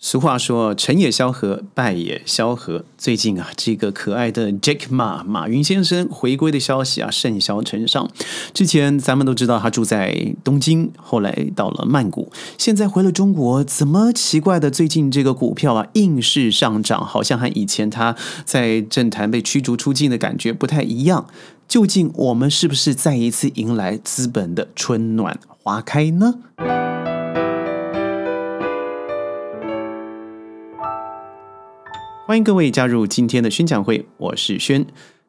俗话说“成也萧何，败也萧何”。最近啊，这个可爱的 Jack Ma 马云先生回归的消息啊，甚嚣尘上。之前咱们都知道他住在东京，后来到了曼谷，现在回了中国。怎么奇怪的？最近这个股票啊，硬是上涨，好像和以前他在政坛被驱逐出境的感觉不太一样。究竟我们是不是再一次迎来资本的春暖花开呢？欢迎各位加入今天的宣讲会，我是轩。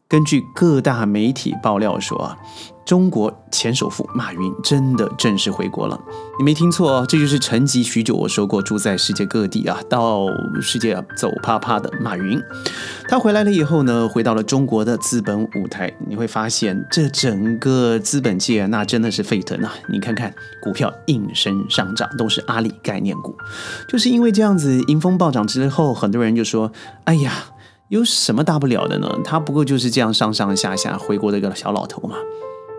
根据各大媒体爆料说啊。中国前首富马云真的正式回国了，你没听错，这就是沉寂许久，我说过住在世界各地啊，到世界走啪啪的马云。他回来了以后呢，回到了中国的资本舞台，你会发现这整个资本界那真的是沸腾啊！你看看股票应声上涨，都是阿里概念股，就是因为这样子迎风暴涨之后，很多人就说：“哎呀，有什么大不了的呢？他不过就是这样上上下下回国的一个小老头嘛。”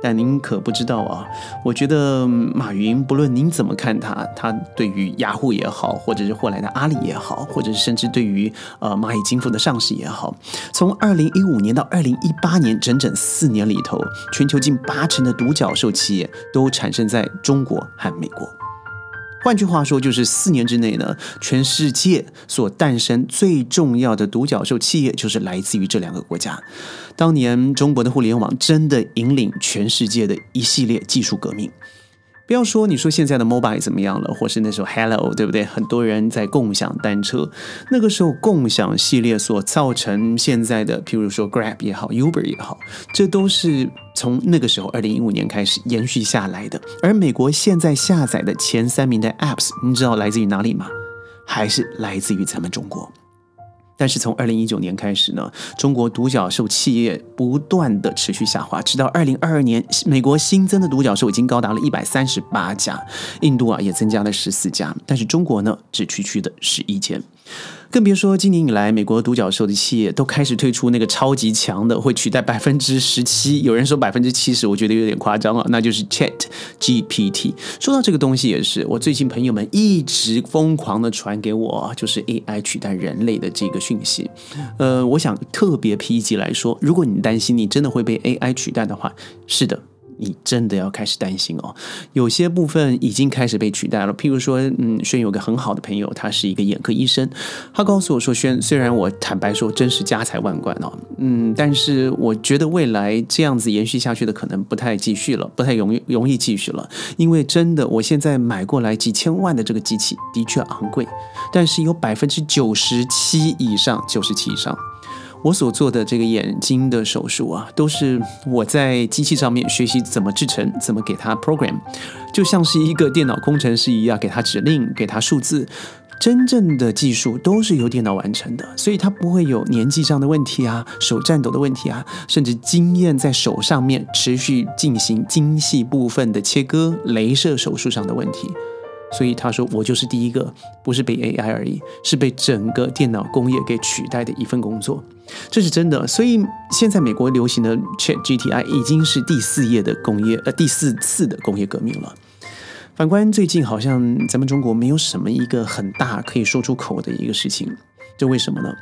但您可不知道啊！我觉得马云，不论您怎么看他，他对于雅虎也好，或者是后来的阿里也好，或者是甚至对于呃蚂蚁金服的上市也好，从二零一五年到二零一八年整整四年里头，全球近八成的独角兽企业都产生在中国和美国。换句话说，就是四年之内呢，全世界所诞生最重要的独角兽企业，就是来自于这两个国家。当年中国的互联网真的引领全世界的一系列技术革命。不要说你说现在的 mobile 怎么样了，或是那时候 hello 对不对？很多人在共享单车，那个时候共享系列所造成现在的，譬如说 Grab 也好，Uber 也好，这都是从那个时候二零一五年开始延续下来的。而美国现在下载的前三名的 apps，你知道来自于哪里吗？还是来自于咱们中国。但是从二零一九年开始呢，中国独角兽企业不断的持续下滑，直到二零二二年，美国新增的独角兽已经高达了一百三十八家，印度啊也增加了十四家，但是中国呢只区区的十一间。更别说今年以来，美国独角兽的企业都开始推出那个超级强的，会取代百分之十七，有人说百分之七十，我觉得有点夸张了，那就是 Chat GPT。说到这个东西，也是我最近朋友们一直疯狂的传给我，就是 AI 取代人类的这个讯息。呃，我想特别批级来说，如果你担心你真的会被 AI 取代的话，是的。你真的要开始担心哦，有些部分已经开始被取代了。譬如说，嗯，轩有个很好的朋友，他是一个眼科医生，他告诉我说：“轩，虽然我坦白说真是家财万贯哦，嗯，但是我觉得未来这样子延续下去的可能不太继续了，不太容易容易继续了，因为真的，我现在买过来几千万的这个机器的确昂贵，但是有百分之九十七以上，九十七以上。”我所做的这个眼睛的手术啊，都是我在机器上面学习怎么制成，怎么给它 program，就像是一个电脑工程师一样，给他指令，给他数字，真正的技术都是由电脑完成的，所以它不会有年纪上的问题啊，手颤抖的问题啊，甚至经验在手上面持续进行精细部分的切割、镭射手术上的问题。所以他说，我就是第一个不是被 AI 而已，是被整个电脑工业给取代的一份工作，这是真的。所以现在美国流行的 ChatGPT 已经是第四页的工业，呃，第四次的工业革命了。反观最近，好像咱们中国没有什么一个很大可以说出口的一个事情，这为什么呢？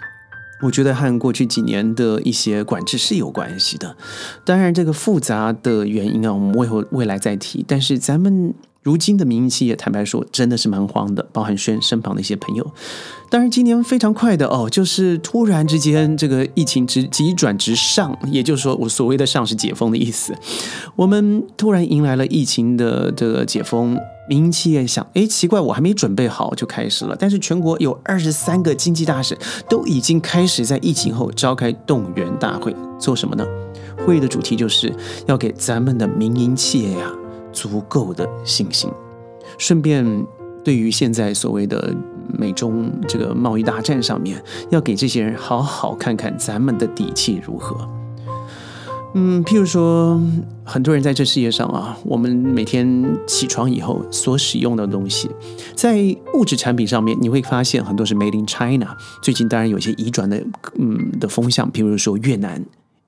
我觉得和过去几年的一些管制是有关系的。当然，这个复杂的原因啊，我们未后未来再提。但是咱们。如今的民营企业，坦白说，真的是蛮慌的，包含轩身旁的一些朋友。当然，今年非常快的哦，就是突然之间，这个疫情直急转直上，也就是说，我所谓的“上”是解封的意思。我们突然迎来了疫情的这个解封，民营企业想，哎，奇怪，我还没准备好就开始了。但是全国有二十三个经济大省都已经开始在疫情后召开动员大会，做什么呢？会议的主题就是要给咱们的民营企业呀。足够的信心，顺便对于现在所谓的美中这个贸易大战上面，要给这些人好好看看咱们的底气如何。嗯，譬如说，很多人在这世界上啊，我们每天起床以后所使用的东西，在物质产品上面，你会发现很多是 Made in China。最近当然有些移转的嗯的风向，譬如说越南、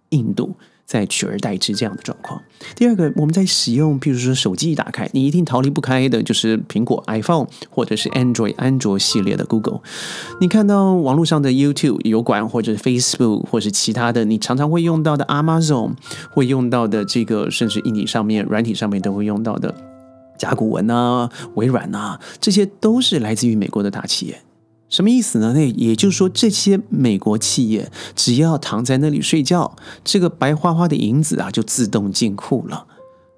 印度。在取而代之这样的状况。第二个，我们在使用，譬如说手机一打开，你一定逃离不开的就是苹果 iPhone 或者是 Android 安卓系列的 Google。你看到网络上的 YouTube 油管，或者 Facebook，或是其他的，你常常会用到的 Amazon，会用到的这个，甚至硬体上面、软体上面都会用到的甲骨文啊、微软啊，这些都是来自于美国的大企业。什么意思呢？那也就是说，这些美国企业只要躺在那里睡觉，这个白花花的银子啊就自动进库了。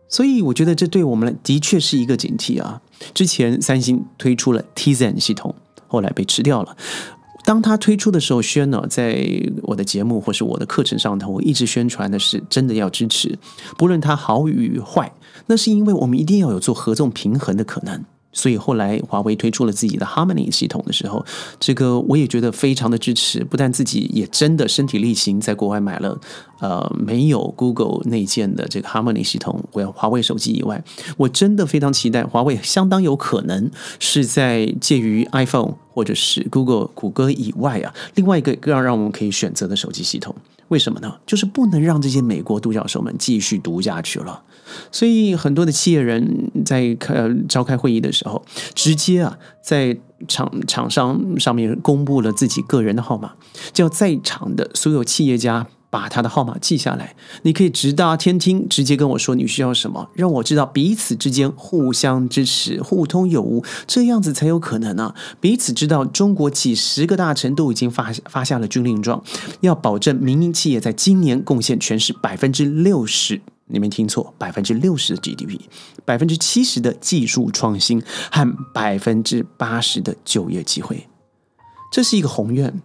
所以我觉得这对我们的确是一个警惕啊。之前三星推出了 Tizen 系统，后来被吃掉了。当他推出的时候，轩呢在我的节目或是我的课程上头，我一直宣传的是真的要支持，不论它好与坏，那是因为我们一定要有做合纵平衡的可能。所以后来华为推出了自己的 Harmony 系统的时候，这个我也觉得非常的支持。不但自己也真的身体力行，在国外买了呃没有 Google 内建的这个 Harmony 系统，我要华为手机以外，我真的非常期待华为相当有可能是在介于 iPhone 或者是 Google 谷歌以外啊，另外一个更让我们可以选择的手机系统。为什么呢？就是不能让这些美国独角兽们继续独下去了。所以很多的企业人在开呃召开会议的时候，直接啊在厂厂商上面公布了自己个人的号码，叫在场的所有企业家。把他的号码记下来，你可以直达天听，直接跟我说你需要什么，让我知道彼此之间互相支持、互通有无，这样子才有可能啊！彼此知道中国几十个大臣都已经发发下了军令状，要保证民营企业在今年贡献全市百分之六十，你没听错，百分之六十的 GDP，百分之七十的技术创新和百分之八十的就业机会，这是一个宏愿，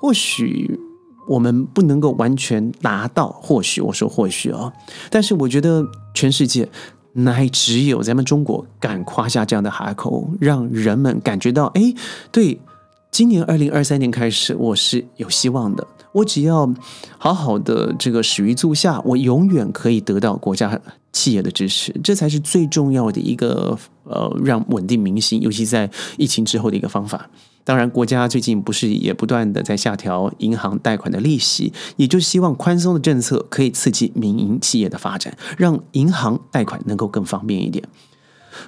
或许。我们不能够完全达到，或许我说或许啊，但是我觉得全世界乃只有咱们中国敢夸下这样的海口，让人们感觉到，哎，对，今年二零二三年开始，我是有希望的。我只要好好的这个始于足下，我永远可以得到国家企业的支持，这才是最重要的一个呃，让稳定民心，尤其在疫情之后的一个方法。当然，国家最近不是也不断的在下调银行贷款的利息，也就希望宽松的政策可以刺激民营企业的发展，让银行贷款能够更方便一点。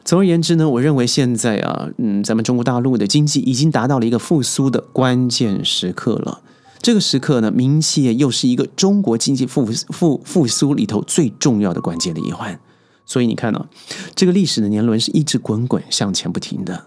总而言之呢，我认为现在啊，嗯，咱们中国大陆的经济已经达到了一个复苏的关键时刻了。这个时刻呢，民营企业又是一个中国经济复复复苏里头最重要的关键的一环。所以你看呢，这个历史的年轮是一直滚滚向前不停的。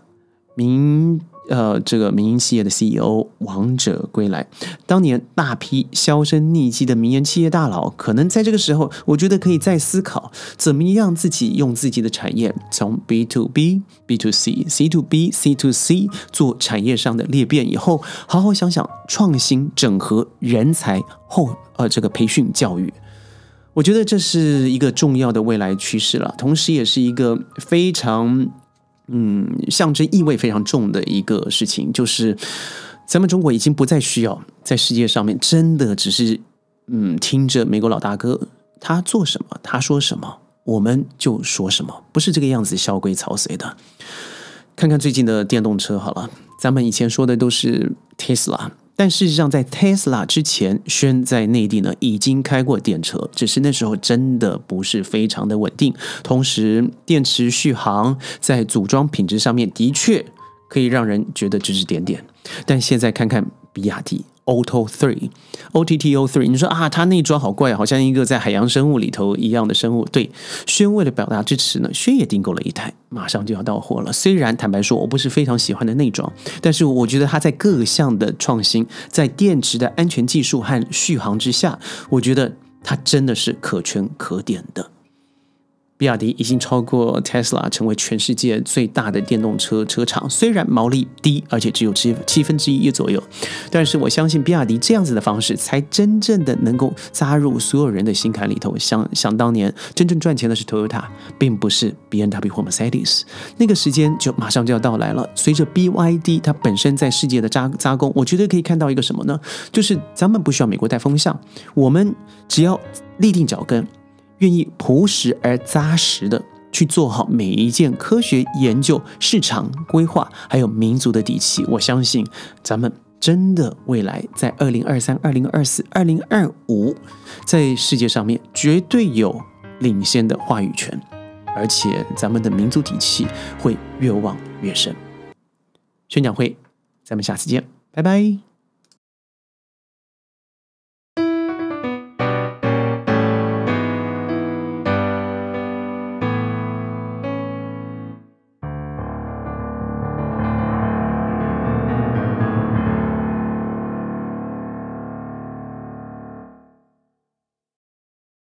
民呃，这个民营企业的 CEO 王者归来，当年大批销声匿迹的民营企业大佬，可能在这个时候，我觉得可以再思考，怎么样自己用自己的产业从 B to B、B to C、C to B、C to C 做产业上的裂变，以后好好想想创新整合人才后呃这个培训教育，我觉得这是一个重要的未来趋势了，同时也是一个非常。嗯，象征意味非常重的一个事情，就是咱们中国已经不再需要在世界上面真的只是嗯听着美国老大哥他做什么，他说什么，我们就说什么，不是这个样子萧规曹随的。看看最近的电动车好了，咱们以前说的都是 Tesla。但事实上，在 Tesla 之前，轩在内地呢已经开过电车，只是那时候真的不是非常的稳定，同时电池续航在组装品质上面的确可以让人觉得指指点点。但现在看看比亚迪。Otto Three，O T T O Three，你说啊，它内装好怪，好像一个在海洋生物里头一样的生物。对，轩为了表达支持呢，轩也订购了一台，马上就要到货了。虽然坦白说，我不是非常喜欢的内装，但是我觉得它在各项的创新，在电池的安全技术和续航之下，我觉得它真的是可圈可点的。比亚迪已经超过 Tesla 成为全世界最大的电动车车厂，虽然毛利低，而且只有七七分之一左右，但是我相信比亚迪这样子的方式，才真正的能够扎入所有人的心坎里头。想想当年真正赚钱的是 Toyota，并不是 B N W 或 Mercedes，那个时间就马上就要到来了。随着 B Y D 它本身在世界的扎扎工，我觉得可以看到一个什么呢？就是咱们不需要美国带风向，我们只要立定脚跟。愿意朴实而扎实的去做好每一件科学研究、市场规划，还有民族的底气，我相信咱们真的未来在二零二三、二零二四、二零二五，在世界上面绝对有领先的话语权，而且咱们的民族底气会越旺越深。宣讲会，咱们下次见，拜拜。